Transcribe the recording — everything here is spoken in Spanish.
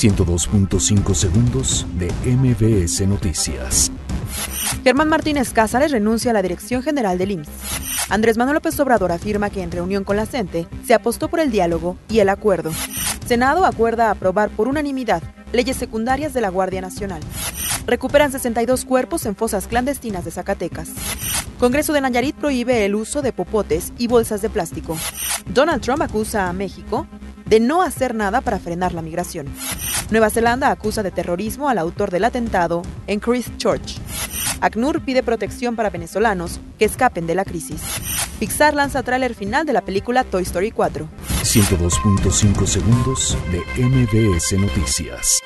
102.5 segundos de MBS Noticias. Germán Martínez Cázares renuncia a la dirección general del IMSS. Andrés Manuel López Obrador afirma que en reunión con la CENTE se apostó por el diálogo y el acuerdo. Senado acuerda aprobar por unanimidad leyes secundarias de la Guardia Nacional. Recuperan 62 cuerpos en fosas clandestinas de Zacatecas. Congreso de Nayarit prohíbe el uso de popotes y bolsas de plástico. Donald Trump acusa a México de no hacer nada para frenar la migración. Nueva Zelanda acusa de terrorismo al autor del atentado en Christchurch. ACNUR pide protección para venezolanos que escapen de la crisis. Pixar lanza tráiler final de la película Toy Story 4. 102.5 segundos de MBS Noticias.